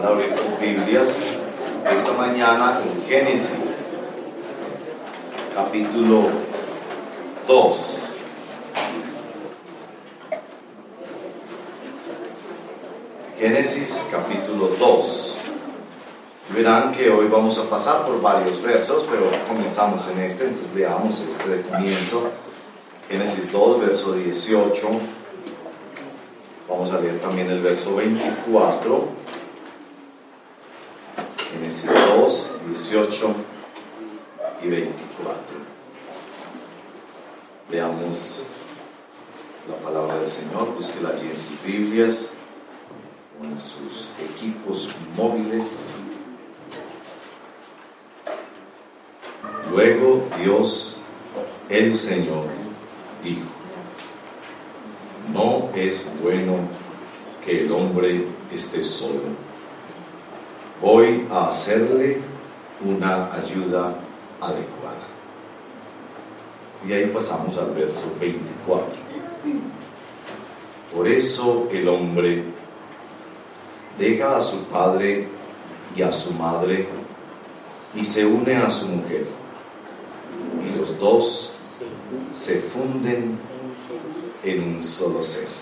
de abrir sus Biblias esta mañana en Génesis, capítulo 2. Génesis capítulo 2. Verán que hoy vamos a pasar por varios versos, pero comenzamos en este, entonces leamos este de comienzo. Génesis 2, verso 18 Vamos a leer también el verso 24. Génesis 2, 18 y 24. Veamos la palabra del Señor, búsquela allí en sus Biblias o en sus equipos móviles. Luego Dios, el Señor, dijo, no es bueno que el hombre esté solo. Voy a hacerle una ayuda adecuada. Y ahí pasamos al verso 24. Por eso el hombre deja a su padre y a su madre y se une a su mujer. Y los dos se funden en un solo ser.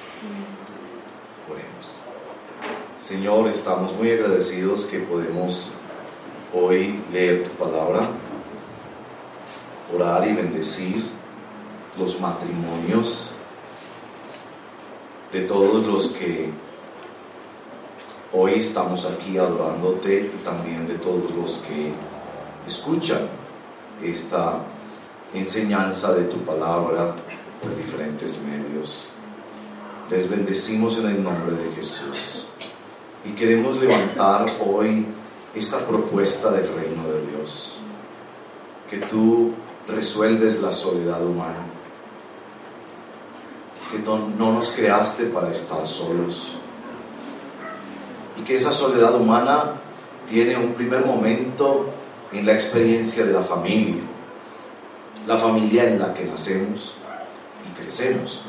Señor, estamos muy agradecidos que podemos hoy leer tu palabra, orar y bendecir los matrimonios de todos los que hoy estamos aquí adorándote y también de todos los que escuchan esta enseñanza de tu palabra por diferentes medios. Les bendecimos en el nombre de Jesús. Y queremos levantar hoy esta propuesta del reino de Dios. Que tú resuelves la soledad humana. Que no, no nos creaste para estar solos. Y que esa soledad humana tiene un primer momento en la experiencia de la familia. La familia en la que nacemos crecemos.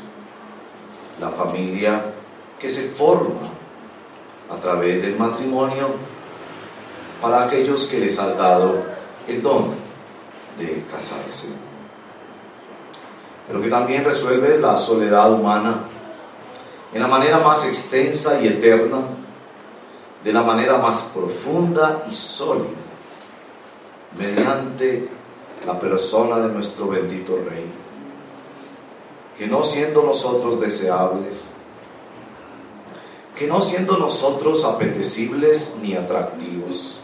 La familia que se forma a través del matrimonio para aquellos que les has dado el don de casarse. Pero que también resuelves la soledad humana en la manera más extensa y eterna, de la manera más profunda y sólida, mediante la persona de nuestro bendito Rey que no siendo nosotros deseables, que no siendo nosotros apetecibles ni atractivos,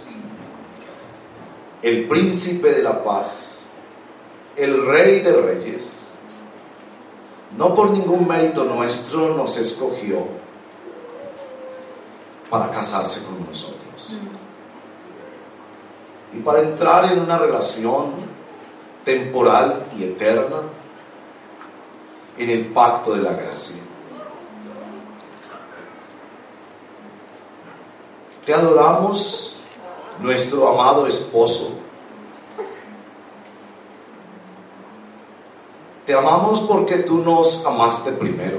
el príncipe de la paz, el rey de reyes, no por ningún mérito nuestro nos escogió para casarse con nosotros. Y para entrar en una relación temporal y eterna en el pacto de la gracia. Te adoramos, nuestro amado esposo. Te amamos porque tú nos amaste primero.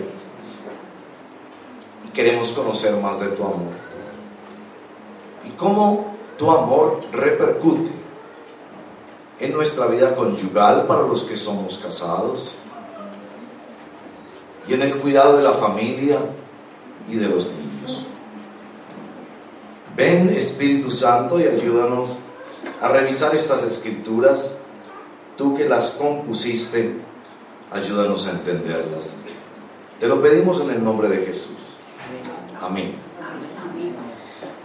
Y queremos conocer más de tu amor. Y cómo tu amor repercute en nuestra vida conyugal para los que somos casados y en el cuidado de la familia y de los niños. Ven Espíritu Santo y ayúdanos a revisar estas escrituras, tú que las compusiste, ayúdanos a entenderlas. Te lo pedimos en el nombre de Jesús. Amén.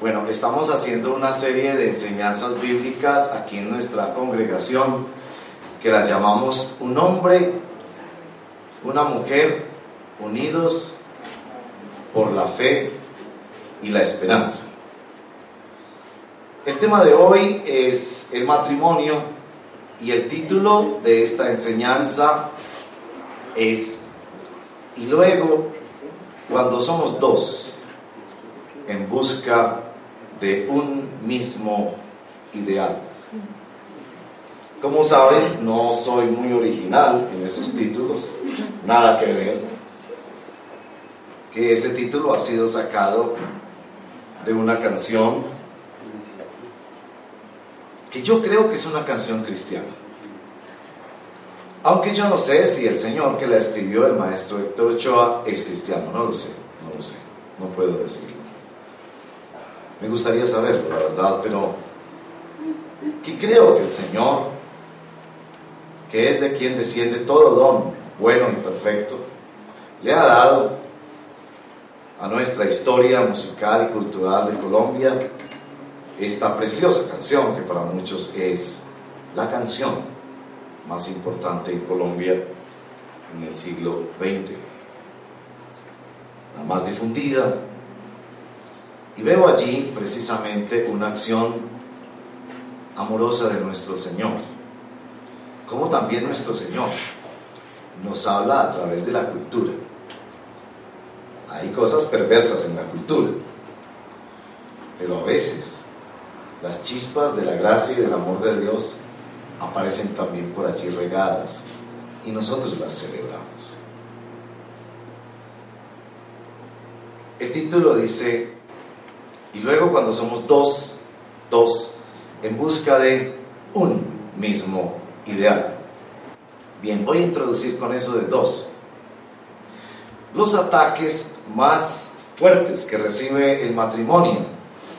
Bueno, estamos haciendo una serie de enseñanzas bíblicas aquí en nuestra congregación que las llamamos un hombre, una mujer unidos por la fe y la esperanza. El tema de hoy es el matrimonio y el título de esta enseñanza es Y luego, cuando somos dos en busca de un mismo ideal. Como saben, no soy muy original en esos títulos, nada que ver que ese título ha sido sacado de una canción que yo creo que es una canción cristiana. Aunque yo no sé si el señor que la escribió, el maestro Héctor Ochoa, es cristiano, no lo sé, no lo sé, no puedo decirlo. Me gustaría saberlo, la verdad, pero que creo que el Señor, que es de quien desciende todo don bueno y perfecto, le ha dado a nuestra historia musical y cultural de Colombia esta preciosa canción que para muchos es la canción más importante en Colombia en el siglo XX, la más difundida. Y veo allí precisamente una acción amorosa de nuestro Señor, como también nuestro Señor nos habla a través de la cultura. Hay cosas perversas en la cultura, pero a veces las chispas de la gracia y del amor de Dios aparecen también por allí regadas y nosotros las celebramos. El título dice, y luego cuando somos dos, dos, en busca de un mismo ideal. Bien, voy a introducir con eso de dos. Los ataques más fuertes que recibe el matrimonio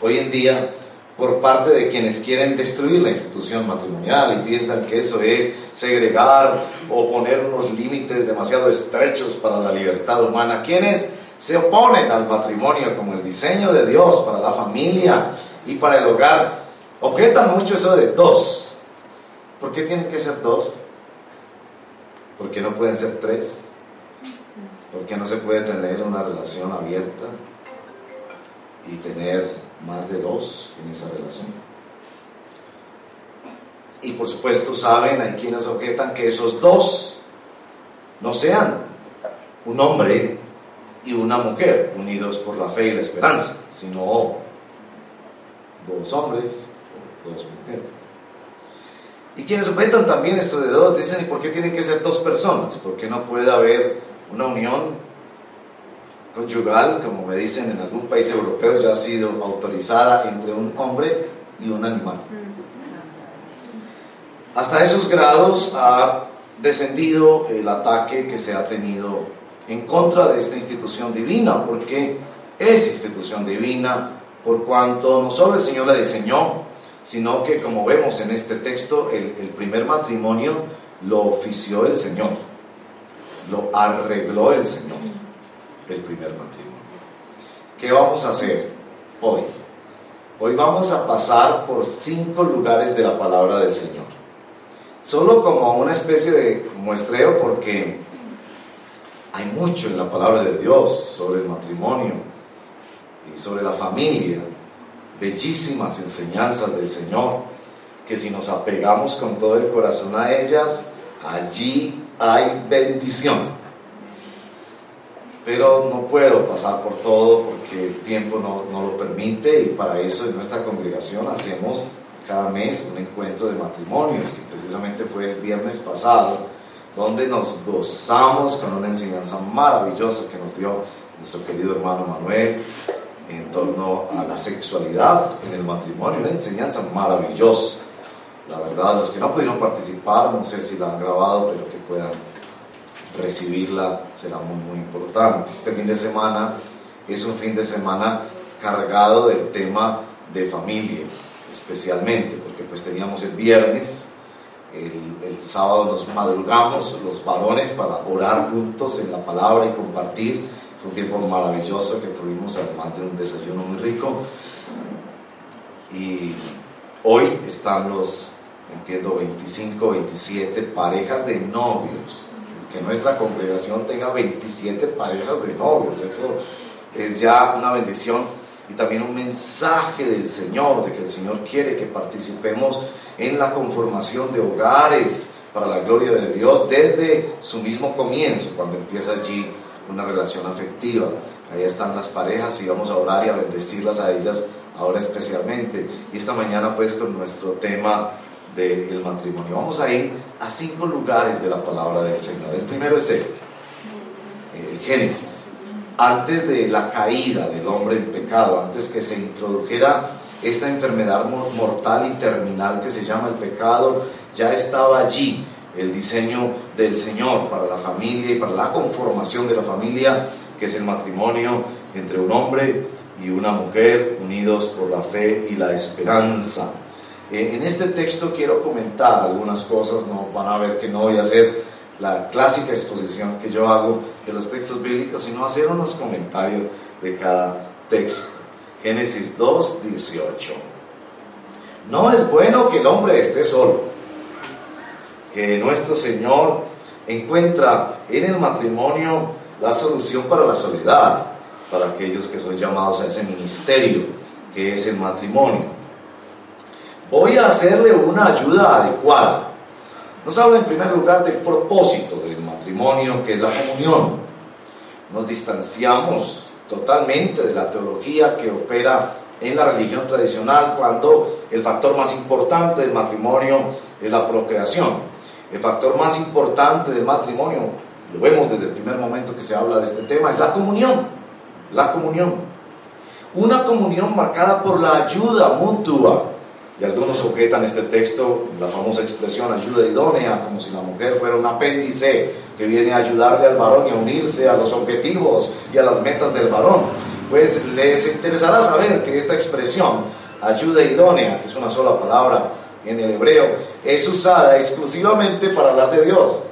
hoy en día por parte de quienes quieren destruir la institución matrimonial y piensan que eso es segregar o poner unos límites demasiado estrechos para la libertad humana. Quienes se oponen al matrimonio como el diseño de Dios para la familia y para el hogar, objetan mucho eso de dos. ¿Por qué tienen que ser dos? ¿Por qué no pueden ser tres? ¿Por qué no se puede tener una relación abierta y tener más de dos en esa relación? Y por supuesto saben, hay quienes objetan que esos dos no sean un hombre y una mujer unidos por la fe y la esperanza, sino dos hombres o dos mujeres. Y quienes objetan también esto de dos dicen, ¿y por qué tienen que ser dos personas? ¿Por qué no puede haber una unión conyugal, como me dicen en algún país europeo, ya ha sido autorizada entre un hombre y un animal? Hasta esos grados ha descendido el ataque que se ha tenido en contra de esta institución divina, porque es institución divina, por cuanto no solo el Señor la diseñó, sino que como vemos en este texto, el, el primer matrimonio lo ofició el Señor, lo arregló el Señor, el primer matrimonio. ¿Qué vamos a hacer hoy? Hoy vamos a pasar por cinco lugares de la palabra del Señor. Solo como una especie de muestreo porque hay mucho en la palabra de Dios sobre el matrimonio y sobre la familia bellísimas enseñanzas del Señor, que si nos apegamos con todo el corazón a ellas, allí hay bendición. Pero no puedo pasar por todo porque el tiempo no, no lo permite y para eso en nuestra congregación hacemos cada mes un encuentro de matrimonios, que precisamente fue el viernes pasado, donde nos gozamos con una enseñanza maravillosa que nos dio nuestro querido hermano Manuel, en torno a la sexualidad en el matrimonio, una enseñanza maravillosa. La verdad, los que no pudieron participar, no sé si la han grabado, pero que puedan recibirla será muy, muy importante. Este fin de semana es un fin de semana cargado del tema de familia, especialmente, porque pues teníamos el viernes, el, el sábado nos madrugamos los varones para orar juntos en la palabra y compartir fue un tiempo maravilloso que tuvimos, además de un desayuno muy rico. Y hoy están los, entiendo, 25, 27 parejas de novios. Que nuestra congregación tenga 27 parejas de novios. Eso es ya una bendición y también un mensaje del Señor, de que el Señor quiere que participemos en la conformación de hogares para la gloria de Dios desde su mismo comienzo, cuando empieza allí una relación afectiva. Ahí están las parejas y vamos a orar y a bendecirlas a ellas ahora especialmente. Y esta mañana pues con nuestro tema del matrimonio. Vamos a ir a cinco lugares de la palabra del Señor. El primero es este, el Génesis. antes de la caída del hombre en pecado, antes que se introdujera esta enfermedad mortal y terminal que se llama el pecado, ya estaba allí el diseño del Señor para la familia y para la conformación de la familia, que es el matrimonio entre un hombre y una mujer unidos por la fe y la esperanza. Eh, en este texto quiero comentar algunas cosas, no van a ver que no voy a hacer la clásica exposición que yo hago de los textos bíblicos, sino hacer unos comentarios de cada texto. Génesis 2, 18. No es bueno que el hombre esté solo, que nuestro Señor encuentra en el matrimonio la solución para la soledad, para aquellos que son llamados a ese ministerio que es el matrimonio. Voy a hacerle una ayuda adecuada. Nos habla en primer lugar del propósito del matrimonio, que es la comunión. Nos distanciamos totalmente de la teología que opera en la religión tradicional cuando el factor más importante del matrimonio es la procreación. El factor más importante del matrimonio, lo vemos desde el primer momento que se habla de este tema, es la comunión la comunión. Una comunión marcada por la ayuda mutua. Y algunos objetan este texto, la famosa expresión ayuda idónea, como si la mujer fuera un apéndice que viene a ayudarle al varón y a unirse a los objetivos y a las metas del varón. Pues les interesará saber que esta expresión, ayuda idónea, que es una sola palabra en el hebreo, es usada exclusivamente para hablar de Dios.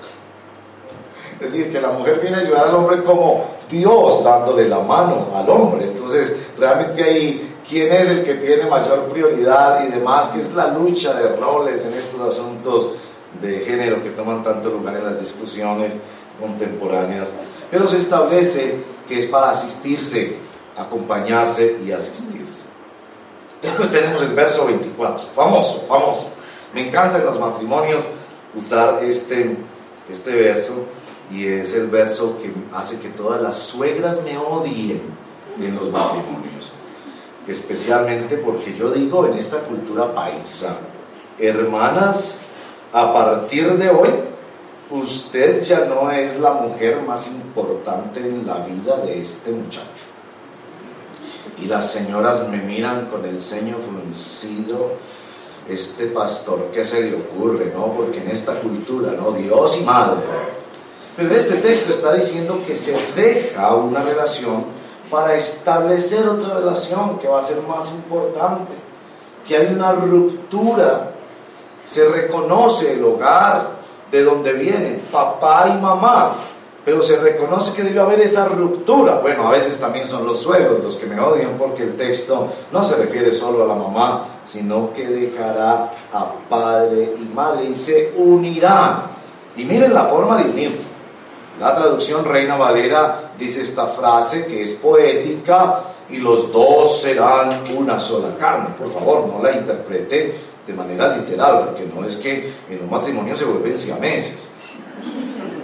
Es decir, que la mujer viene a ayudar al hombre como Dios dándole la mano al hombre. Entonces, realmente ahí, ¿quién es el que tiene mayor prioridad y demás? Que es la lucha de roles en estos asuntos de género que toman tanto lugar en las discusiones contemporáneas. Pero se establece que es para asistirse, acompañarse y asistirse. Después tenemos el verso 24, famoso, famoso. Me encanta en los matrimonios usar este, este verso y es el verso que hace que todas las suegras me odien en los matrimonios, especialmente porque yo digo en esta cultura paisa, hermanas, a partir de hoy, usted ya no es la mujer más importante en la vida de este muchacho. Y las señoras me miran con el ceño fruncido, este pastor, ¿qué se le ocurre? No, porque en esta cultura, ¿no? Dios y madre pero este texto está diciendo que se deja una relación para establecer otra relación que va a ser más importante, que hay una ruptura, se reconoce el hogar de donde vienen papá y mamá, pero se reconoce que debe haber esa ruptura. Bueno, a veces también son los suegros los que me odian porque el texto no se refiere solo a la mamá, sino que dejará a padre y madre y se unirán. Y miren la forma de unirse. La traducción Reina Valera dice esta frase que es poética y los dos serán una sola carne. Por favor, no la interprete de manera literal, porque no es que en un matrimonio se vuelven siameses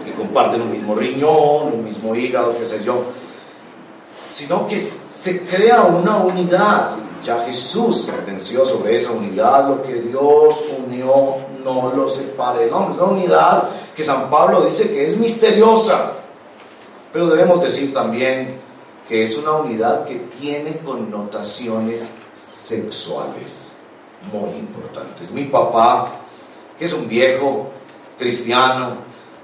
y comparten un mismo riñón, un mismo hígado, qué sé yo, sino que se crea una unidad. Ya Jesús sentenció sobre esa unidad, lo que Dios unió no lo separe el hombre. Una unidad que San Pablo dice que es misteriosa, pero debemos decir también que es una unidad que tiene connotaciones sexuales muy importantes. Mi papá, que es un viejo cristiano,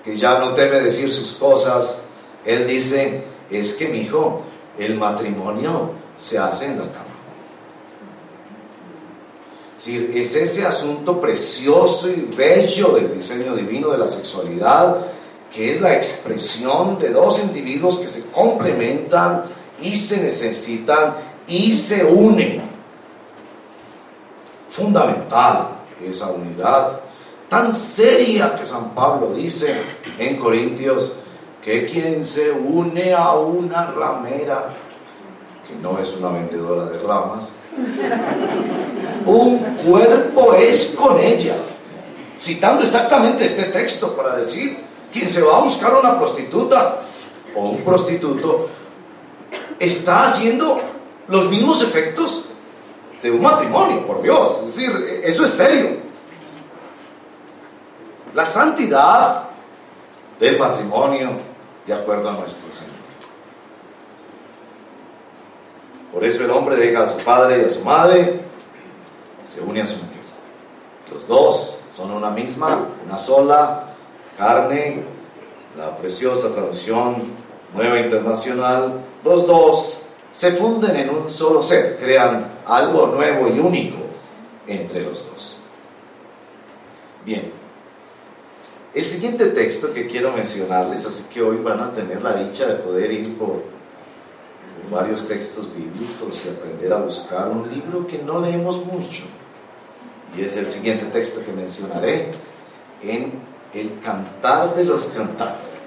que ya no teme decir sus cosas, él dice, es que mi hijo, el matrimonio se hace en la cama. Es ese asunto precioso y bello del diseño divino de la sexualidad, que es la expresión de dos individuos que se complementan y se necesitan y se unen. Fundamental esa unidad tan seria que San Pablo dice en Corintios que quien se une a una ramera, que no es una vendedora de ramas, un cuerpo es con ella. Citando exactamente este texto para decir, quien se va a buscar una prostituta o un prostituto está haciendo los mismos efectos de un matrimonio, por Dios. Es decir, eso es serio. La santidad del matrimonio de acuerdo a nuestro Señor. Por eso el hombre deja a su padre y a su madre, se une a su mujer. Los dos son una misma, una sola carne, la preciosa traducción nueva internacional, los dos se funden en un solo ser, crean algo nuevo y único entre los dos. Bien, el siguiente texto que quiero mencionarles, así que hoy van a tener la dicha de poder ir por, varios textos bíblicos y aprender a buscar un libro que no leemos mucho. Y es el siguiente texto que mencionaré en el Cantar de los Cantares.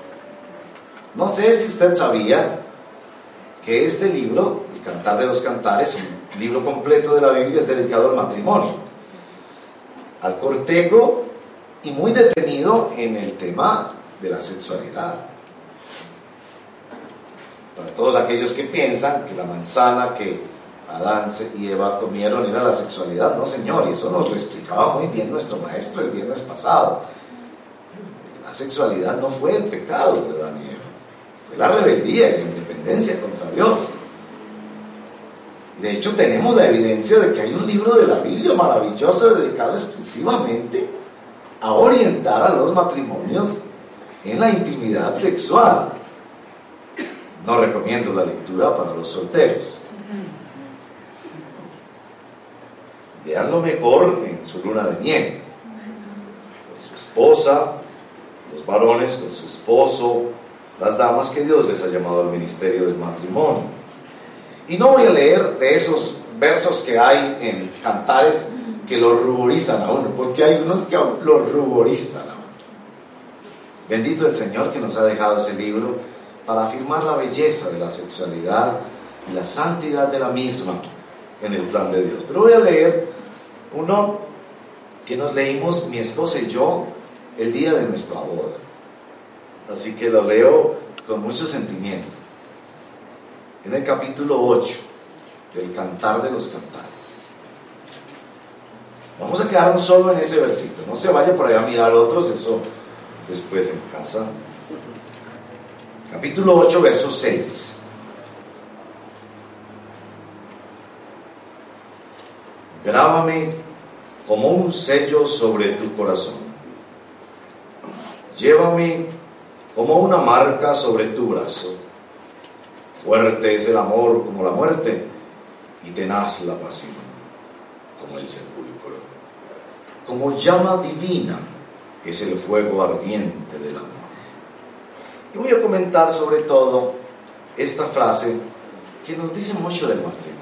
No sé si usted sabía que este libro, el Cantar de los Cantares, un libro completo de la Biblia, es dedicado al matrimonio, al cortejo y muy detenido en el tema de la sexualidad. Para todos aquellos que piensan que la manzana que Adán y Eva comieron era la sexualidad, no señor, y eso nos lo explicaba muy bien nuestro maestro el viernes pasado. La sexualidad no fue el pecado de Adán y Eva, fue la rebeldía y la independencia contra Dios. De hecho, tenemos la evidencia de que hay un libro de la Biblia maravilloso dedicado exclusivamente a orientar a los matrimonios en la intimidad sexual. No recomiendo la lectura para los solteros. Veanlo mejor en su luna de miel, con su esposa, los varones con su esposo, las damas que Dios les ha llamado al ministerio del matrimonio. Y no voy a leer de esos versos que hay en cantares que lo ruborizan a uno, porque hay unos que lo ruborizan a uno. Bendito el Señor que nos ha dejado ese libro para afirmar la belleza de la sexualidad y la santidad de la misma en el plan de Dios. Pero voy a leer uno que nos leímos mi esposa y yo el día de nuestra boda. Así que lo leo con mucho sentimiento. En el capítulo 8 del Cantar de los Cantares. Vamos a quedarnos solo en ese versículo. No se vaya por allá a mirar otros, eso después en casa. Capítulo 8, verso 6. Grábame como un sello sobre tu corazón. Llévame como una marca sobre tu brazo. Fuerte es el amor como la muerte y tenaz la pasión como el sepulcro. Como llama divina es el fuego ardiente del amor. Y voy a comentar sobre todo esta frase que nos dice mucho del matrimonio.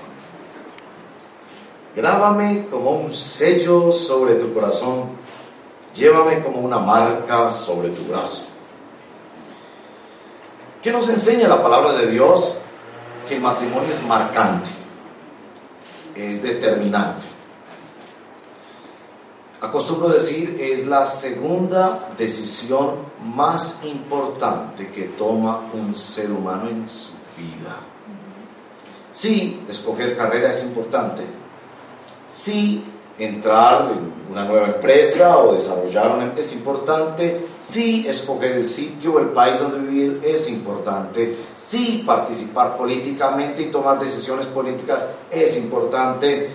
Grábame como un sello sobre tu corazón, llévame como una marca sobre tu brazo. ¿Qué nos enseña la palabra de Dios? Que el matrimonio es marcante, es determinante. Acostumbro decir, es la segunda decisión más importante que toma un ser humano en su vida. Sí, escoger carrera es importante. Sí, entrar en una nueva empresa o desarrollar una es importante. Sí, escoger el sitio o el país donde vivir es importante. Sí, participar políticamente y tomar decisiones políticas es importante.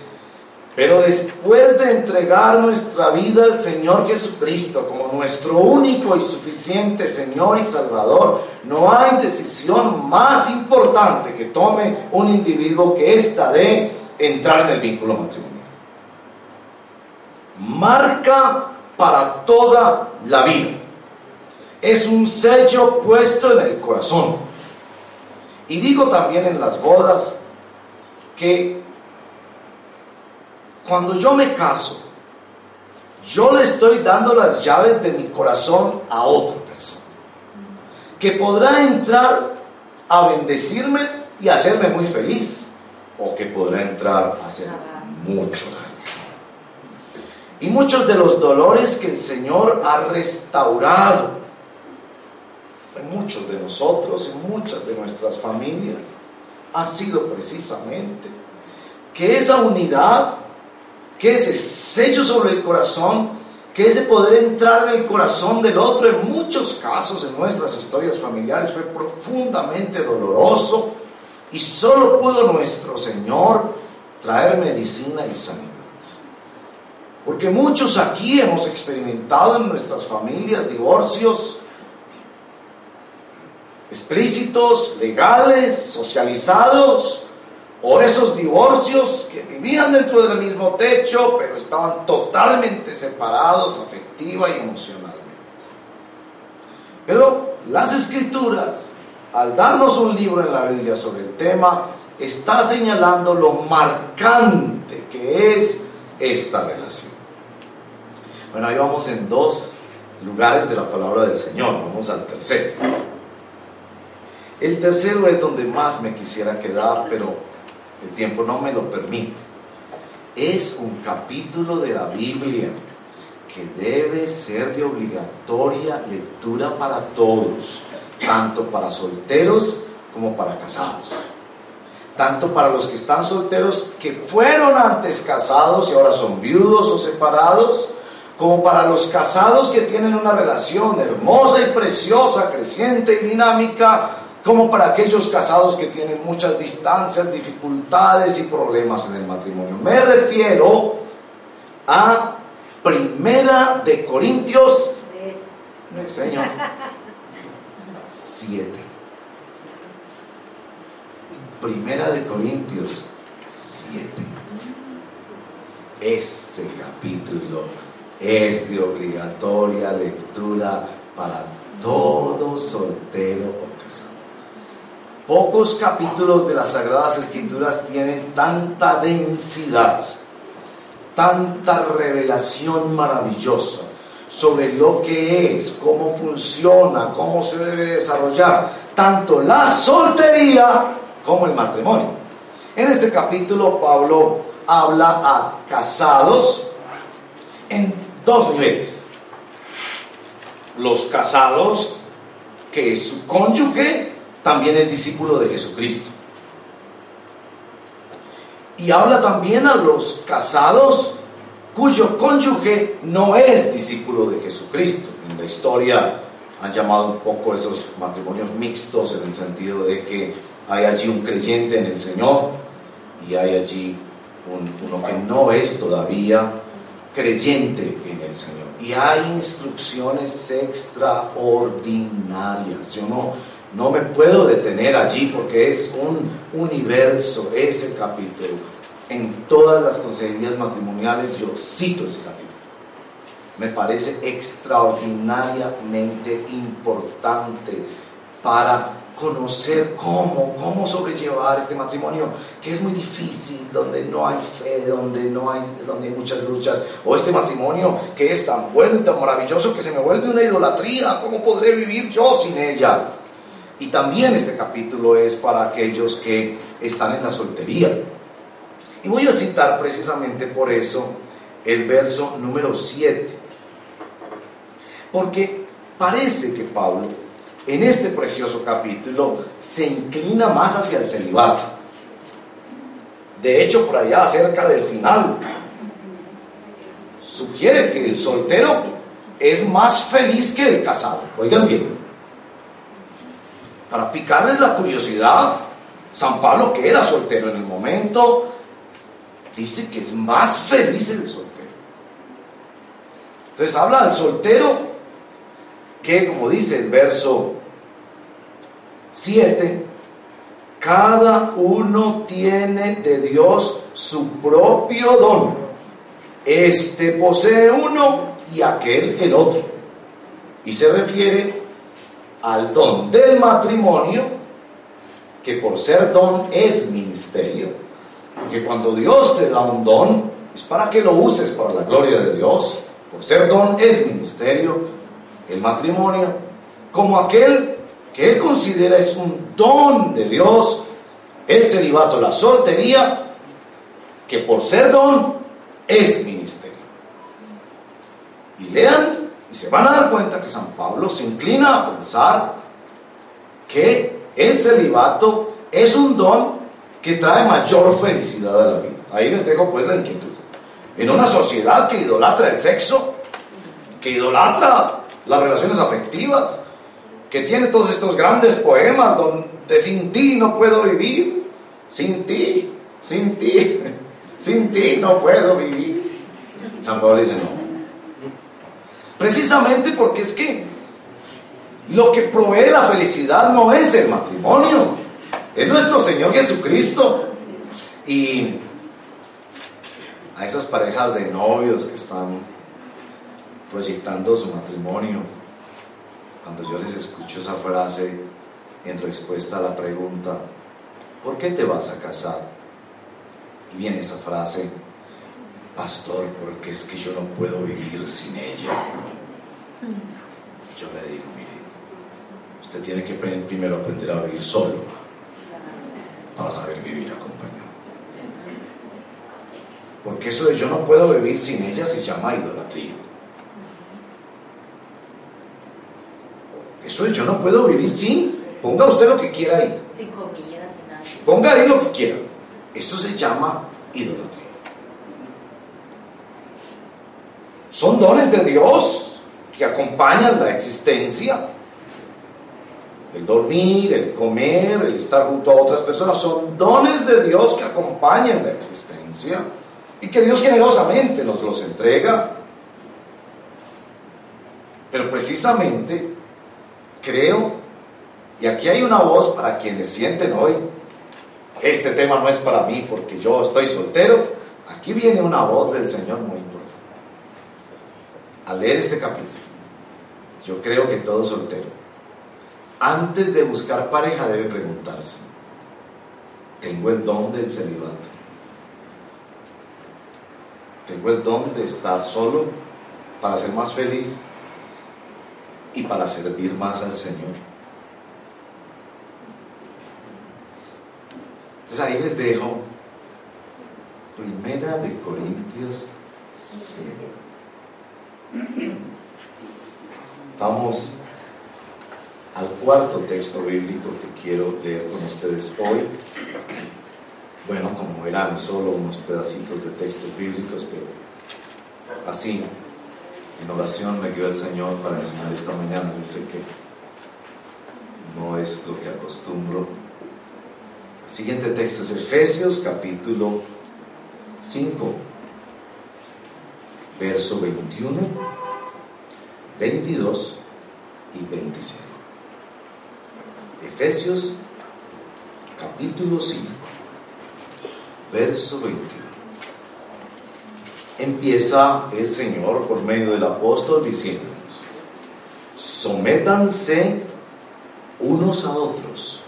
Pero después de entregar nuestra vida al Señor Jesucristo como nuestro único y suficiente Señor y Salvador, no hay decisión más importante que tome un individuo que esta de entrar en el vínculo matrimonial. Marca para toda la vida. Es un sello puesto en el corazón. Y digo también en las bodas que cuando yo me caso, yo le estoy dando las llaves de mi corazón a otra persona, que podrá entrar a bendecirme y hacerme muy feliz, o que podrá entrar a hacer mucho daño. Y muchos de los dolores que el Señor ha restaurado en muchos de nosotros, en muchas de nuestras familias, ha sido precisamente que esa unidad que ese sello sobre el corazón, que es de poder entrar en el corazón del otro, en muchos casos en nuestras historias familiares fue profundamente doloroso, Y solo pudo nuestro Señor traer medicina y sanidad. Porque muchos aquí hemos experimentado en nuestras familias divorcios explícitos, legales, socializados, o esos divorcios que vivían dentro del mismo techo, pero estaban totalmente separados afectiva y emocionalmente. Pero las escrituras, al darnos un libro en la Biblia sobre el tema, está señalando lo marcante que es esta relación. Bueno, ahí vamos en dos lugares de la palabra del Señor, vamos al tercero. El tercero es donde más me quisiera quedar, pero el tiempo no me lo permite. Es un capítulo de la Biblia que debe ser de obligatoria lectura para todos, tanto para solteros como para casados. Tanto para los que están solteros que fueron antes casados y ahora son viudos o separados, como para los casados que tienen una relación hermosa y preciosa, creciente y dinámica como para aquellos casados que tienen muchas distancias, dificultades y problemas en el matrimonio. Me refiero a Primera de Corintios, señor, 7. Primera de Corintios 7. Ese capítulo es de obligatoria lectura para todo soltero Pocos capítulos de las Sagradas Escrituras tienen tanta densidad, tanta revelación maravillosa sobre lo que es, cómo funciona, cómo se debe desarrollar, tanto la soltería como el matrimonio. En este capítulo Pablo habla a casados en dos niveles. Los casados que su cónyuge también es discípulo de Jesucristo. Y habla también a los casados cuyo cónyuge no es discípulo de Jesucristo. En la historia han llamado un poco esos matrimonios mixtos en el sentido de que hay allí un creyente en el Señor y hay allí uno que no es todavía creyente en el Señor. Y hay instrucciones extraordinarias. Yo no, no me puedo detener allí porque es un universo ese capítulo. En todas las consejerías matrimoniales yo cito ese capítulo. Me parece extraordinariamente importante para conocer cómo, cómo sobrellevar este matrimonio, que es muy difícil, donde no hay fe, donde no hay, donde hay muchas luchas, o este matrimonio que es tan bueno y tan maravilloso que se me vuelve una idolatría, ¿cómo podré vivir yo sin ella? Y también este capítulo es para aquellos que están en la soltería. Y voy a citar precisamente por eso el verso número 7. Porque parece que Pablo en este precioso capítulo se inclina más hacia el celibato. De hecho, por allá, cerca del final, sugiere que el soltero es más feliz que el casado. Oigan bien, para picarles la curiosidad, San Pablo, que era soltero en el momento, dice que es más feliz el soltero. Entonces habla del soltero que, como dice el verso 7, cada uno tiene de Dios su propio don. Este posee uno y aquel el otro. Y se refiere al don del matrimonio, que por ser don es ministerio, porque cuando Dios te da un don, es para que lo uses para la gloria de Dios, por ser don es ministerio, el matrimonio, como aquel que él considera es un don de Dios, el celibato, la soltería, que por ser don es ministerio. Y lean y se van a dar cuenta que San Pablo se inclina a pensar que el celibato es un don que trae mayor felicidad a la vida. Ahí les dejo pues la inquietud. En una sociedad que idolatra el sexo, que idolatra las relaciones afectivas, que tiene todos estos grandes poemas donde sin ti no puedo vivir, sin ti, sin ti, sin ti no puedo vivir. San Pablo dice, no. Precisamente porque es que lo que provee la felicidad no es el matrimonio, es nuestro Señor Jesucristo. Y a esas parejas de novios que están proyectando su matrimonio, cuando yo les escucho esa frase en respuesta a la pregunta, ¿por qué te vas a casar? Y viene esa frase, pastor, porque es que yo no puedo vivir sin ella. Yo le digo, mire, usted tiene que primero aprender a vivir solo para saber vivir acompañado. Porque eso de yo no puedo vivir sin ella se llama idolatría. Eso de yo no puedo vivir sin, ponga usted lo que quiera ahí. Sin comida, sin nada. Ponga ahí lo que quiera. Esto se llama idolatría. Son dones de Dios que acompañan la existencia. El dormir, el comer, el estar junto a otras personas son dones de Dios que acompañan la existencia y que Dios generosamente nos los entrega. Pero precisamente creo, y aquí hay una voz para quienes sienten hoy, este tema no es para mí porque yo estoy soltero, aquí viene una voz del Señor muy. Al leer este capítulo, yo creo que todo soltero, antes de buscar pareja debe preguntarse, ¿tengo el don del celibato? Tengo el don de estar solo para ser más feliz y para servir más al Señor. Entonces ahí les dejo Primera de Corintios 7. Vamos al cuarto texto bíblico que quiero leer con ustedes hoy. Bueno, como verán, solo unos pedacitos de textos bíblicos, pero así, en oración me quedó el Señor para enseñar esta mañana. Yo sé que no es lo que acostumbro. El siguiente texto es Efesios capítulo 5, verso 21, 22 y 25. Efesios capítulo 5 verso 21. Empieza el Señor por medio del apóstol diciéndonos, sométanse unos a otros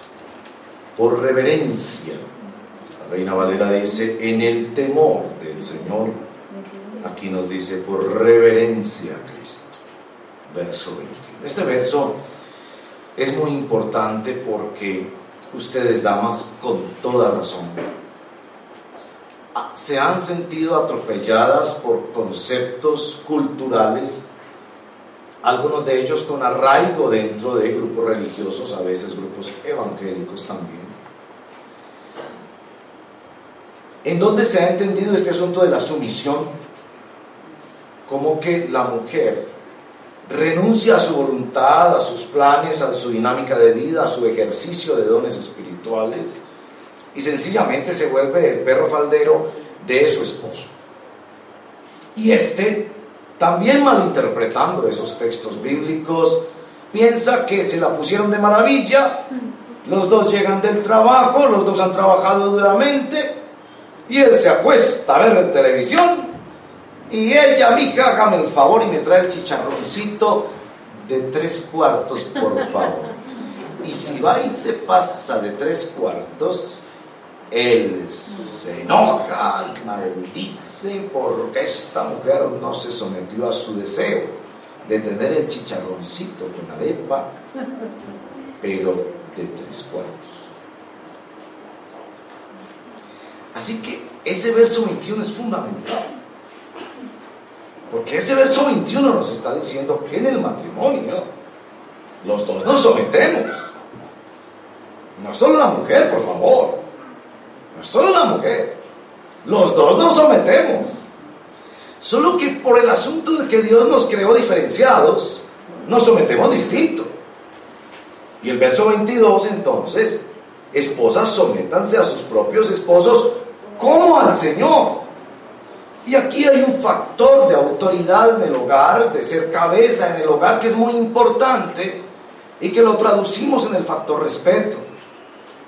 por reverencia. La Reina Valera dice, en el temor del Señor. Aquí nos dice, por reverencia a Cristo. Verso 21. Este verso es muy importante porque ustedes, damas, con toda razón, se han sentido atropelladas por conceptos culturales, algunos de ellos con arraigo dentro de grupos religiosos, a veces grupos evangélicos también. En donde se ha entendido este asunto de la sumisión como que la mujer renuncia a su voluntad, a sus planes, a su dinámica de vida, a su ejercicio de dones espirituales y sencillamente se vuelve el perro faldero de su esposo. Y este, también malinterpretando esos textos bíblicos, piensa que se la pusieron de maravilla, los dos llegan del trabajo, los dos han trabajado duramente, y él se acuesta a ver televisión, y ella, mija, hágame el favor y me trae el chicharroncito de tres cuartos, por favor. Y si va y se pasa de tres cuartos, él se enoja y maldice porque esta mujer no se sometió a su deseo de tener el chicharroncito con arepa, pero de tres cuartos. Así que ese verso 21 es fundamental. Porque ese verso 21 nos está diciendo que en el matrimonio los dos nos sometemos. No solo la mujer, por favor. No solo la mujer. Los dos nos sometemos. Solo que por el asunto de que Dios nos creó diferenciados, nos sometemos distinto. Y el verso 22 entonces esposas sométanse a sus propios esposos como al Señor. Y aquí hay un factor de autoridad en el hogar, de ser cabeza en el hogar, que es muy importante y que lo traducimos en el factor respeto,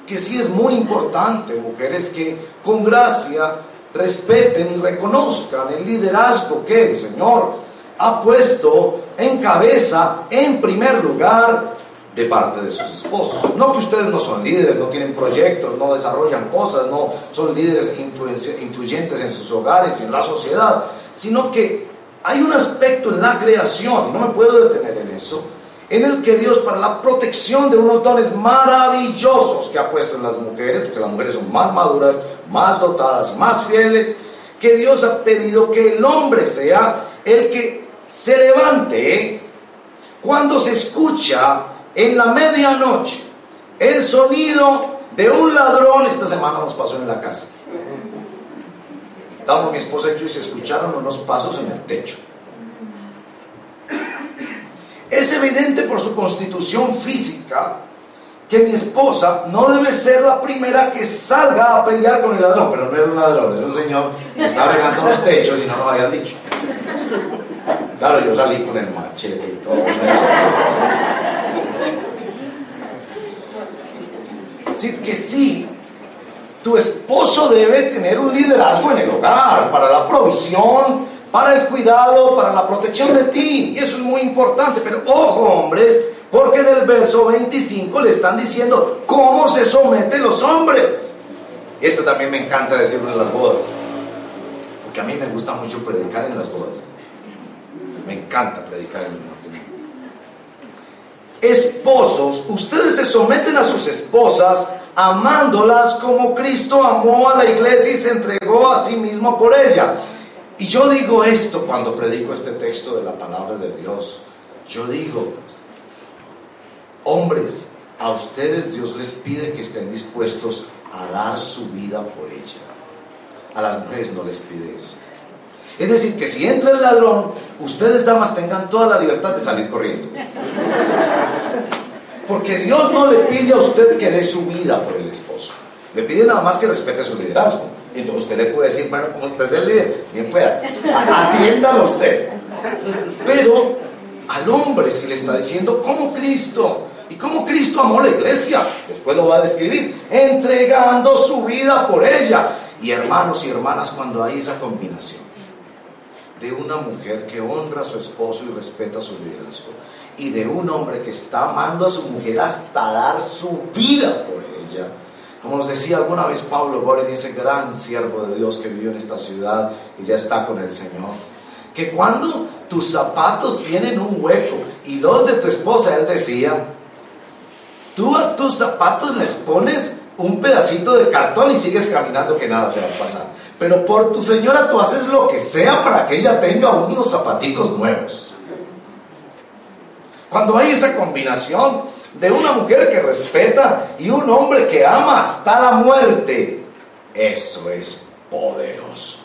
que sí es muy importante, mujeres que con gracia respeten y reconozcan el liderazgo que el Señor ha puesto en cabeza, en primer lugar, de parte de sus esposos. No que ustedes no son líderes, no tienen proyectos, no desarrollan cosas, no son líderes influyentes en sus hogares y en la sociedad, sino que hay un aspecto en la creación, no me puedo detener en eso, en el que Dios para la protección de unos dones maravillosos que ha puesto en las mujeres, porque las mujeres son más maduras, más dotadas, más fieles, que Dios ha pedido que el hombre sea el que se levante cuando se escucha en la medianoche el sonido de un ladrón. Esta semana nos pasó en la casa. Estábamos mi esposa y yo y se escucharon unos pasos en el techo. Es evidente por su constitución física que mi esposa no debe ser la primera que salga a pelear con el ladrón, pero no era un ladrón, era un señor que estaba regando los techos y no nos habían dicho. Claro, yo salí con el machete y todo. Decir que sí, tu esposo debe tener un liderazgo en el hogar, para la provisión, para el cuidado, para la protección de ti. Y eso es muy importante. Pero ojo, hombres, porque en el verso 25 le están diciendo cómo se someten los hombres. Esto también me encanta decirlo en las bodas. Porque a mí me gusta mucho predicar en las bodas. Me encanta predicar en el matrimonio. Esposos, ustedes se someten a sus esposas amándolas como Cristo amó a la iglesia y se entregó a sí mismo por ella. Y yo digo esto cuando predico este texto de la palabra de Dios. Yo digo, hombres, a ustedes Dios les pide que estén dispuestos a dar su vida por ella. A las mujeres no les pide eso. Es decir, que si entra el ladrón, ustedes damas tengan toda la libertad de salir corriendo. Porque Dios no le pide a usted que dé su vida por el esposo. Le pide nada más que respete su liderazgo. Entonces usted le puede decir, bueno, como usted es el líder, bien pueda, atiéndalo usted. Pero al hombre si le está diciendo como Cristo y como Cristo amó la iglesia, después lo va a describir, entregando su vida por ella. Y hermanos y hermanas, cuando hay esa combinación de una mujer que honra a su esposo y respeta su liderazgo, y de un hombre que está amando a su mujer hasta dar su vida por ella. Como nos decía alguna vez Pablo Goren, ese gran siervo de Dios que vivió en esta ciudad y ya está con el Señor, que cuando tus zapatos tienen un hueco y los de tu esposa, él decía, tú a tus zapatos les pones un pedacito de cartón y sigues caminando que nada te va a pasar. Pero por tu señora tú haces lo que sea para que ella tenga unos zapaticos nuevos. Cuando hay esa combinación de una mujer que respeta y un hombre que ama hasta la muerte, eso es poderoso.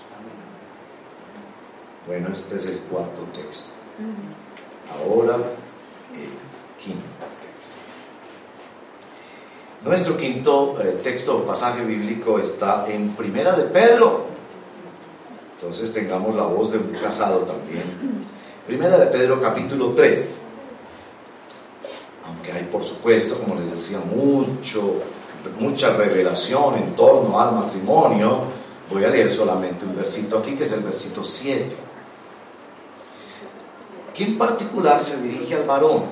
Bueno, este es el cuarto texto. Ahora el quinto. Nuestro quinto eh, texto o pasaje bíblico está en Primera de Pedro. Entonces tengamos la voz de un casado también. Primera de Pedro capítulo 3 aunque hay por supuesto, como les decía, mucho, mucha revelación en torno al matrimonio, voy a leer solamente un versito aquí, que es el versito 7, que en particular se dirige al varón.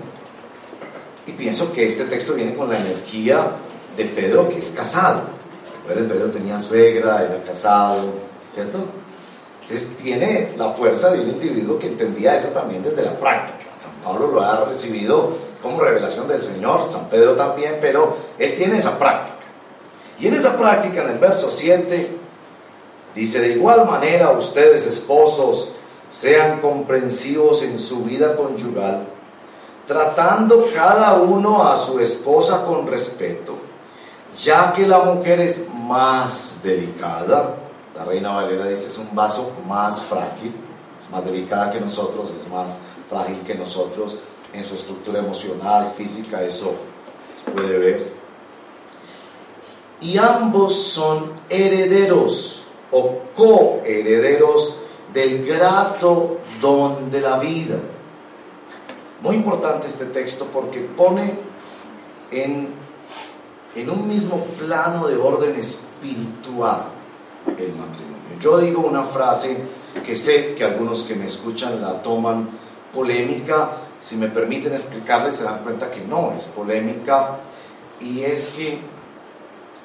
Y pienso que este texto viene con la energía de Pedro, que es casado. Pedro tenía suegra, era casado, ¿cierto? Entonces tiene la fuerza de un individuo que entendía eso también desde la práctica. San Pablo lo ha recibido como revelación del Señor, San Pedro también, pero él tiene esa práctica. Y en esa práctica, en el verso 7, dice, de igual manera ustedes esposos sean comprensivos en su vida conyugal, tratando cada uno a su esposa con respeto, ya que la mujer es más delicada. La reina Valera dice, es un vaso más frágil, es más delicada que nosotros, es más frágil que nosotros en su estructura emocional, física, eso se puede ver. y ambos son herederos o coherederos del grato don de la vida. Muy importante este texto porque pone en, en un mismo plano de orden espiritual el matrimonio. Yo digo una frase que sé que algunos que me escuchan la toman polémica, si me permiten explicarles se dan cuenta que no es polémica y es que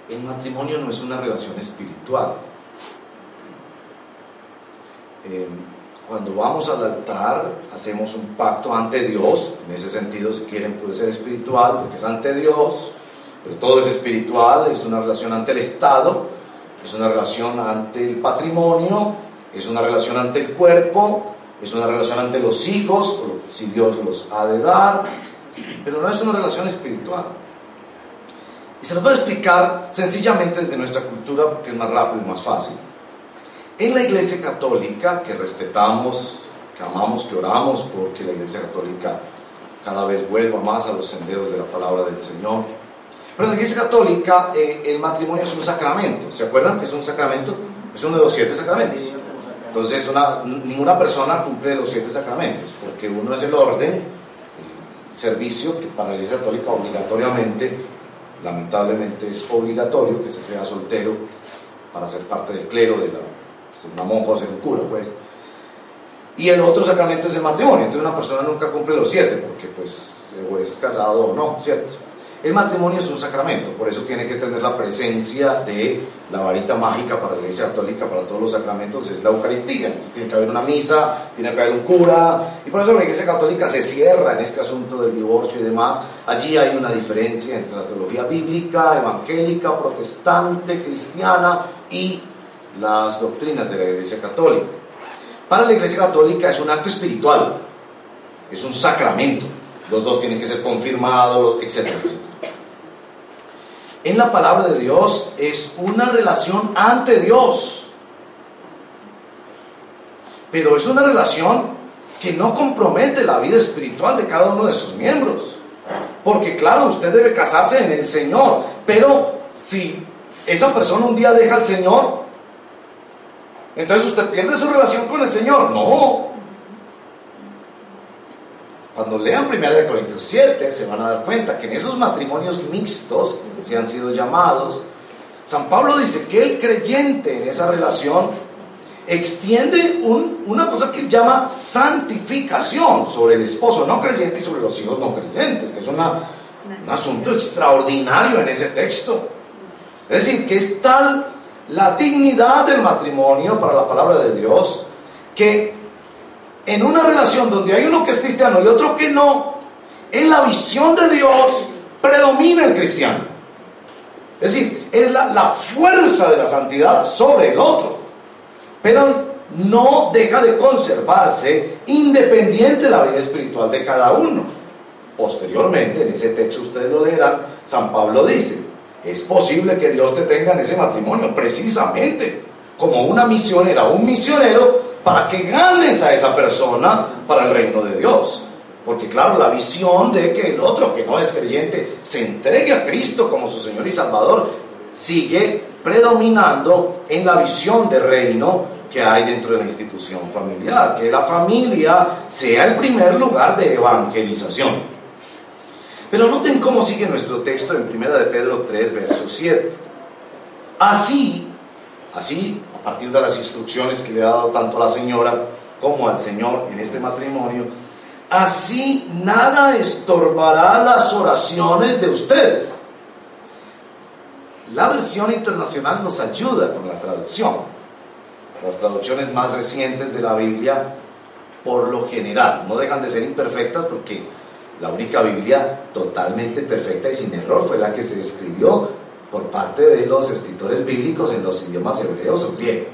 el matrimonio no es una relación espiritual. Eh, cuando vamos al altar hacemos un pacto ante Dios, en ese sentido si quieren puede ser espiritual porque es ante Dios, pero todo es espiritual, es una relación ante el Estado, es una relación ante el patrimonio, es una relación ante el cuerpo, es una relación ante los hijos, si Dios los ha de dar, pero no es una relación espiritual. Y se lo voy a explicar sencillamente desde nuestra cultura porque es más rápido y más fácil. En la Iglesia Católica, que respetamos, que amamos, que oramos, porque la Iglesia Católica cada vez vuelva más a los senderos de la palabra del Señor. Pero en la Iglesia Católica eh, el matrimonio es un sacramento. ¿Se acuerdan que es un sacramento? Es uno de los siete sacramentos. Entonces una, ninguna persona cumple los siete sacramentos, porque uno es el orden, el servicio, que para la Iglesia Católica obligatoriamente, lamentablemente es obligatorio que se sea soltero para ser parte del clero de la una monja o ser un cura, pues. Y el otro sacramento es el matrimonio. Entonces una persona nunca cumple los siete, porque pues o es casado o no, ¿cierto? El matrimonio es un sacramento, por eso tiene que tener la presencia de la varita mágica para la Iglesia Católica, para todos los sacramentos, es la Eucaristía. Entonces tiene que haber una misa, tiene que haber un cura, y por eso la Iglesia Católica se cierra en este asunto del divorcio y demás. Allí hay una diferencia entre la teología bíblica, evangélica, protestante, cristiana y las doctrinas de la Iglesia Católica. Para la Iglesia Católica es un acto espiritual, es un sacramento. Los dos tienen que ser confirmados, etcétera, etcétera. En la palabra de Dios es una relación ante Dios. Pero es una relación que no compromete la vida espiritual de cada uno de sus miembros. Porque claro, usted debe casarse en el Señor, pero si esa persona un día deja al Señor, entonces usted pierde su relación con el Señor. No. Cuando lean 1 Corintios 7 se van a dar cuenta que en esos matrimonios mixtos, que se han sido llamados, San Pablo dice que el creyente en esa relación extiende una cosa que llama santificación sobre el esposo no creyente y sobre los hijos no creyentes, que es un asunto extraordinario en ese texto. Es decir, que es tal la dignidad del matrimonio para la palabra de Dios, que en una relación donde hay uno que es cristiano y otro que no, en la visión de Dios predomina el cristiano. Es decir, es la, la fuerza de la santidad sobre el otro. Pero no deja de conservarse independiente de la vida espiritual de cada uno. Posteriormente, en ese texto ustedes lo leerán, San Pablo dice, es posible que Dios te tenga en ese matrimonio precisamente como una misionera, un misionero, para que ganes a esa persona para el reino de Dios. Porque claro, la visión de que el otro que no es creyente se entregue a Cristo como su Señor y Salvador sigue predominando en la visión de reino que hay dentro de la institución familiar, que la familia sea el primer lugar de evangelización. Pero noten cómo sigue nuestro texto en 1 de Pedro 3, verso 7. Así, así, a partir de las instrucciones que le ha dado tanto a la señora como al Señor en este matrimonio, así nada estorbará las oraciones de ustedes. La versión internacional nos ayuda con la traducción. Las traducciones más recientes de la Biblia, por lo general, no dejan de ser imperfectas porque la única Biblia totalmente perfecta y sin error fue la que se escribió por parte de los escritores bíblicos en los idiomas hebreos o griego.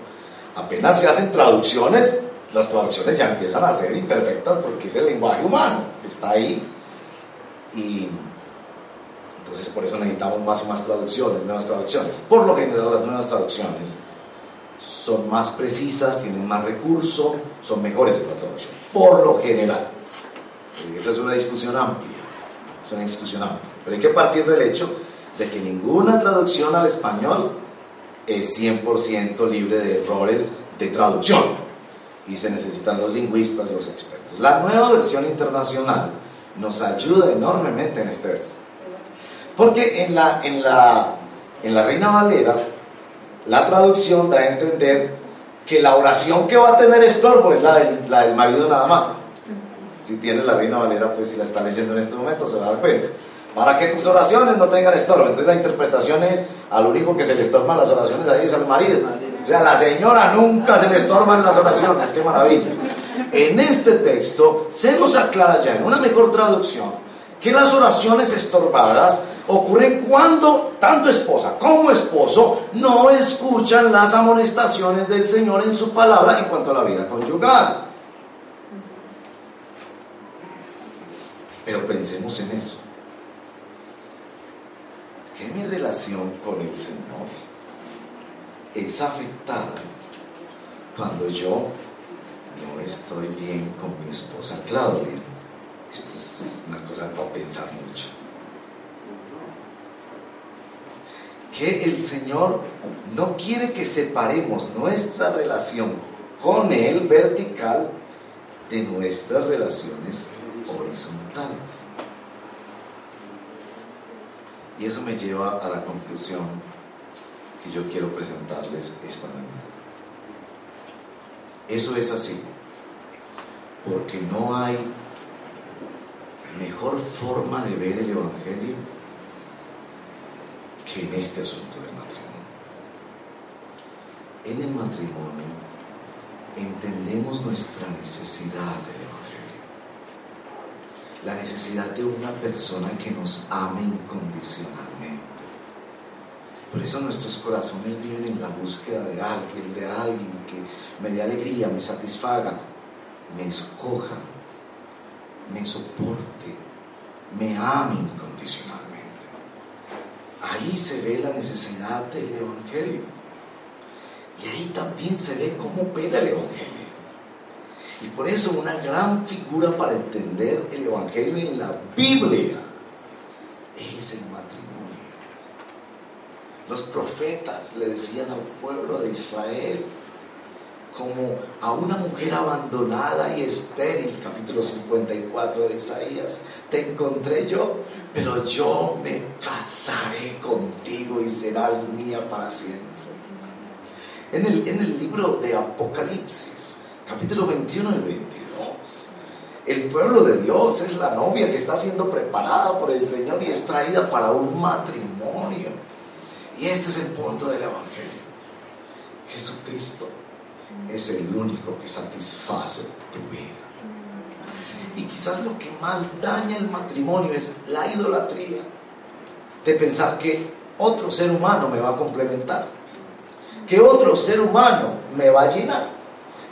Apenas se hacen traducciones, las traducciones ya empiezan a ser imperfectas porque es el lenguaje humano que está ahí. Y entonces por eso necesitamos más y más traducciones, nuevas traducciones. Por lo general las nuevas traducciones son más precisas, tienen más recursos, son mejores en la traducción. Por lo general. Esa es una discusión amplia, es una discusión amplia. Pero hay que partir del hecho de que ninguna traducción al español es 100% libre de errores de traducción. Y se necesitan los lingüistas, los expertos. La nueva versión internacional nos ayuda enormemente en este verso. Porque en la, en la, en la Reina Valera, la traducción da a entender que la oración que va a tener estorbo es la del, la del marido nada más. Si tiene la Reina Valera, pues si la está leyendo en este momento, se va a dar cuenta. Para que tus oraciones no tengan estorbo. Entonces la interpretación es, al único que se le estorban las oraciones ahí es al marido. O sea, a la señora nunca se le estorban las oraciones, qué maravilla. En este texto se nos aclara ya en una mejor traducción que las oraciones estorbadas ocurren cuando tanto esposa como esposo no escuchan las amonestaciones del Señor en su palabra en cuanto a la vida conyugal. Pero pensemos en eso. Que mi relación con el Señor es afectada cuando yo no estoy bien con mi esposa Claudia. Esto es una cosa para pensar mucho. Que el Señor no quiere que separemos nuestra relación con Él vertical de nuestras relaciones horizontales. Y eso me lleva a la conclusión que yo quiero presentarles esta mañana. Eso es así, porque no hay mejor forma de ver el Evangelio que en este asunto del matrimonio. En el matrimonio entendemos nuestra necesidad Evangelio, la necesidad de una persona que nos ame incondicionalmente. Por eso nuestros corazones viven en la búsqueda de alguien, de alguien que me dé alegría, me satisfaga, me escoja, me soporte, me ame incondicionalmente. Ahí se ve la necesidad del Evangelio. Y ahí también se ve cómo opera el Evangelio. Y por eso una gran figura para entender el Evangelio en la Biblia es el matrimonio. Los profetas le decían al pueblo de Israel, como a una mujer abandonada y estéril, capítulo 54 de Isaías, te encontré yo, pero yo me casaré contigo y serás mía para siempre. En el, en el libro de Apocalipsis, capítulo 21 y 22, el pueblo de Dios es la novia que está siendo preparada por el Señor y es traída para un matrimonio. Y este es el punto del Evangelio. Jesucristo es el único que satisface tu vida. Y quizás lo que más daña el matrimonio es la idolatría de pensar que otro ser humano me va a complementar, que otro ser humano me va a llenar,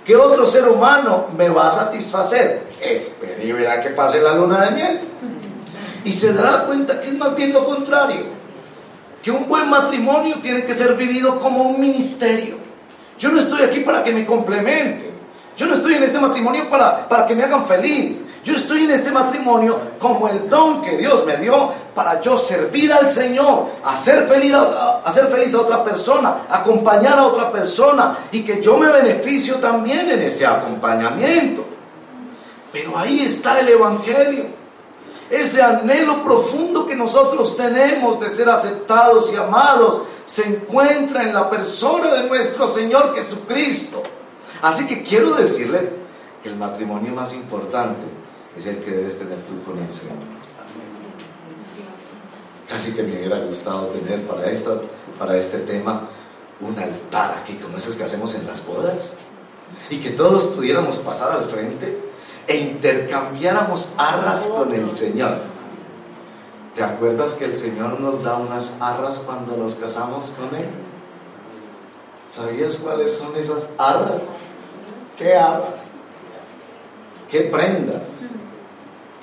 que otro ser humano me va a satisfacer. Espere y verá que pase la luna de miel. Y se dará cuenta que es más bien lo contrario, que un buen matrimonio tiene que ser vivido como un ministerio yo no estoy aquí para que me complementen. Yo no estoy en este matrimonio para, para que me hagan feliz. Yo estoy en este matrimonio como el don que Dios me dio para yo servir al Señor, hacer feliz a, hacer feliz a otra persona, acompañar a otra persona y que yo me beneficio también en ese acompañamiento. Pero ahí está el Evangelio. Ese anhelo profundo que nosotros tenemos de ser aceptados y amados se encuentra en la persona de nuestro Señor Jesucristo. Así que quiero decirles que el matrimonio más importante es el que debes tener tú con el Señor. Casi que me hubiera gustado tener para, para este tema un altar aquí, como esos que hacemos en las bodas, y que todos pudiéramos pasar al frente e intercambiáramos arras con el Señor. ¿Te acuerdas que el Señor nos da unas arras cuando nos casamos con Él? ¿Sabías cuáles son esas arras? ¿Qué arras? ¿Qué prendas?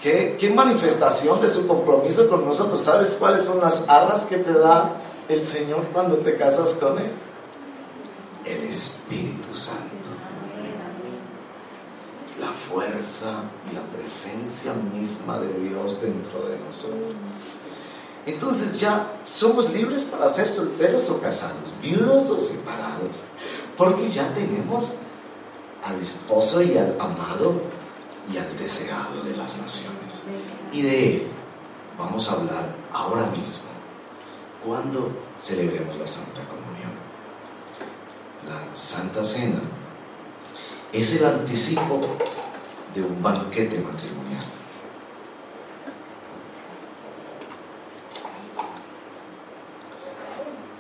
¿Qué, ¿Qué, manifestación de su compromiso con nosotros? ¿Sabes cuáles son las arras que te da el Señor cuando te casas con Él? El Espíritu Santo. La fuerza y la presencia misma de Dios dentro de nosotros. entonces ya somos libres para ser solteros o casados, viudos o separados, porque ya tenemos al esposo y al amado y al deseado de las naciones. Y de él vamos a hablar ahora mismo, cuando celebremos la Santa Comunión. La Santa Cena es el anticipo de un banquete matrimonial.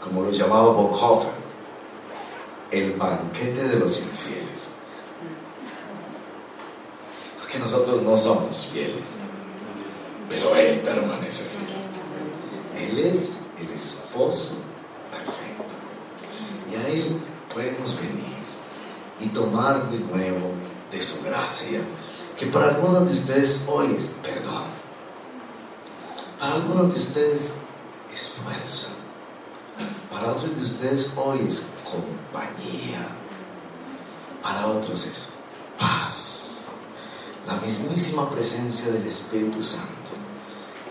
Como lo llamaba Bonhoeffer, el banquete de los infieles. Porque nosotros no somos fieles, pero Él permanece fiel. Él es el esposo perfecto. Y a Él podemos venir y tomar de nuevo de su gracia, que para algunos de ustedes hoy es perdón, para algunos de ustedes es fuerza, para otros de ustedes hoy es compañía, para otros es paz, la mismísima presencia del Espíritu Santo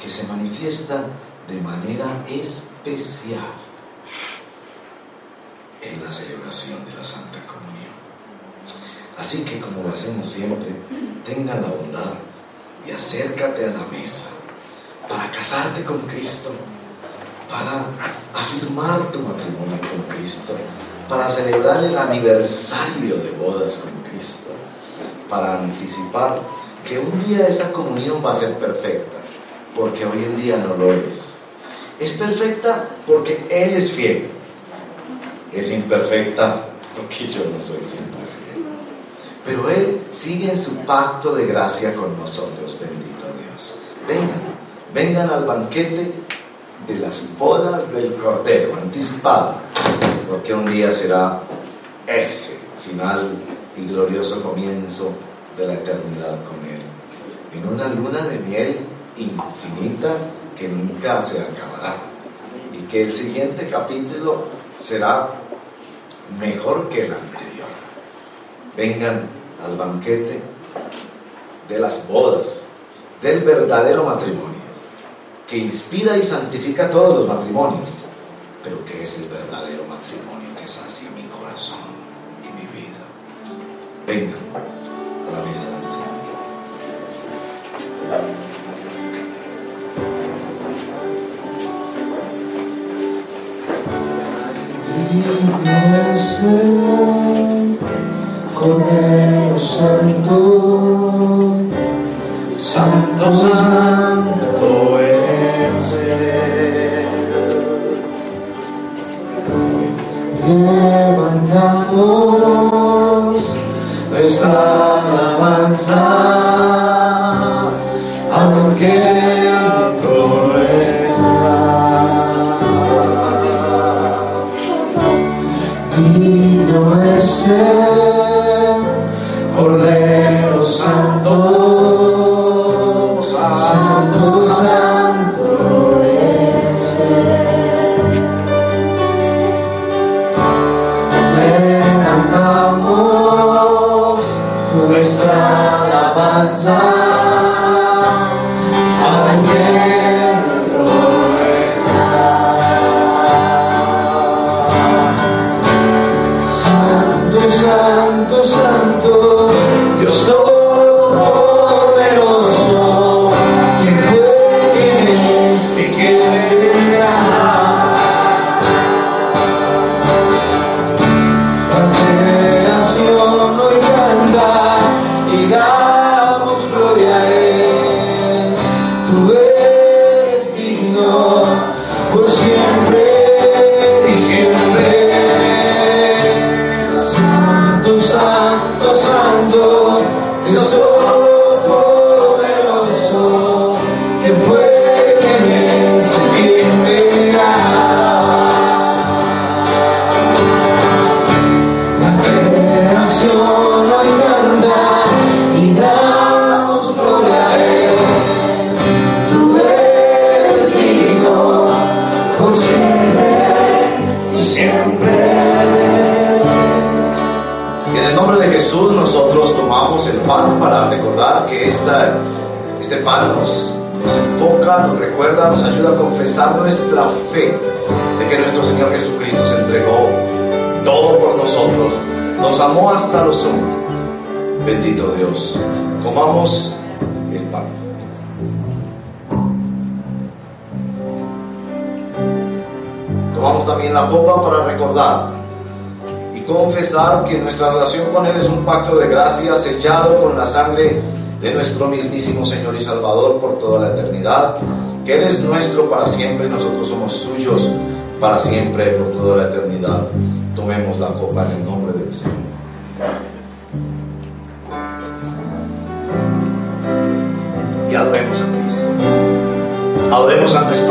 que se manifiesta de manera especial en la celebración de la Santa Comunión. Así que como lo hacemos siempre, tenga la bondad y acércate a la mesa para casarte con Cristo, para afirmar tu matrimonio con Cristo, para celebrar el aniversario de bodas con Cristo, para anticipar que un día esa comunión va a ser perfecta, porque hoy en día no lo es. Es perfecta porque Él es fiel. Es imperfecta porque yo no soy siempre fiel. Pero Él sigue en su pacto de gracia con nosotros, bendito Dios. Vengan, vengan al banquete de las bodas del Cordero, anticipado, porque un día será ese final y glorioso comienzo de la eternidad con Él. En una luna de miel infinita que nunca se acabará. Y que el siguiente capítulo será mejor que el anterior. Vengan al banquete de las bodas, del verdadero matrimonio, que inspira y santifica todos los matrimonios, pero que es el verdadero matrimonio que sacia Vengan a la mesa. Del Santo, de gracia sellado con la sangre de nuestro mismísimo Señor y Salvador por toda la eternidad, que Él es nuestro para siempre y nosotros somos suyos para siempre por toda la eternidad. Tomemos la copa en el nombre del Señor. Y adoremos a Cristo. Adoremos a nuestro